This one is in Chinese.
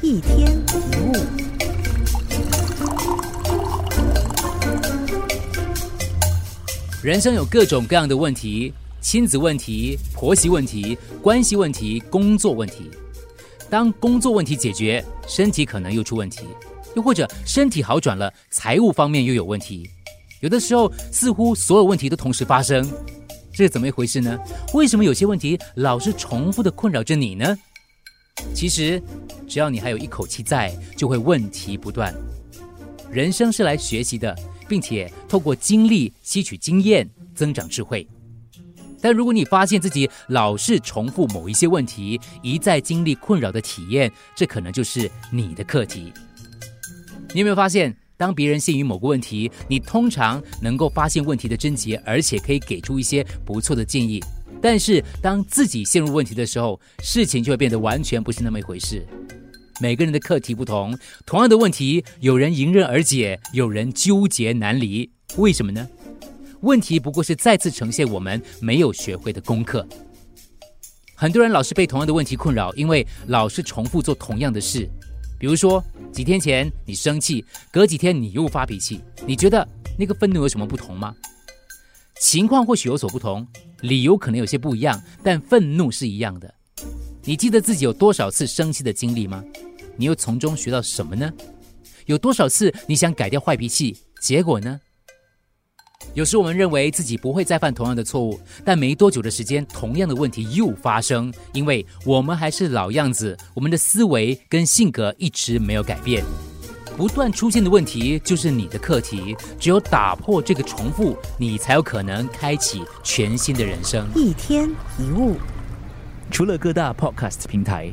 一天一物。人生有各种各样的问题，亲子问题、婆媳问题、关系问题、工作问题。当工作问题解决，身体可能又出问题；又或者身体好转了，财务方面又有问题。有的时候，似乎所有问题都同时发生，这是怎么一回事呢？为什么有些问题老是重复的困扰着你呢？其实，只要你还有一口气在，就会问题不断。人生是来学习的。并且透过经历吸取经验，增长智慧。但如果你发现自己老是重复某一些问题，一再经历困扰的体验，这可能就是你的课题。你有没有发现，当别人陷于某个问题，你通常能够发现问题的症结，而且可以给出一些不错的建议。但是当自己陷入问题的时候，事情就会变得完全不是那么一回事。每个人的课题不同，同样的问题，有人迎刃而解，有人纠结难离。为什么呢？问题不过是再次呈现我们没有学会的功课。很多人老是被同样的问题困扰，因为老是重复做同样的事。比如说，几天前你生气，隔几天你又发脾气。你觉得那个愤怒有什么不同吗？情况或许有所不同，理由可能有些不一样，但愤怒是一样的。你记得自己有多少次生气的经历吗？你又从中学到什么呢？有多少次你想改掉坏脾气，结果呢？有时我们认为自己不会再犯同样的错误，但没多久的时间，同样的问题又发生，因为我们还是老样子，我们的思维跟性格一直没有改变。不断出现的问题就是你的课题，只有打破这个重复，你才有可能开启全新的人生。一天一物，除了各大 Podcast 平台。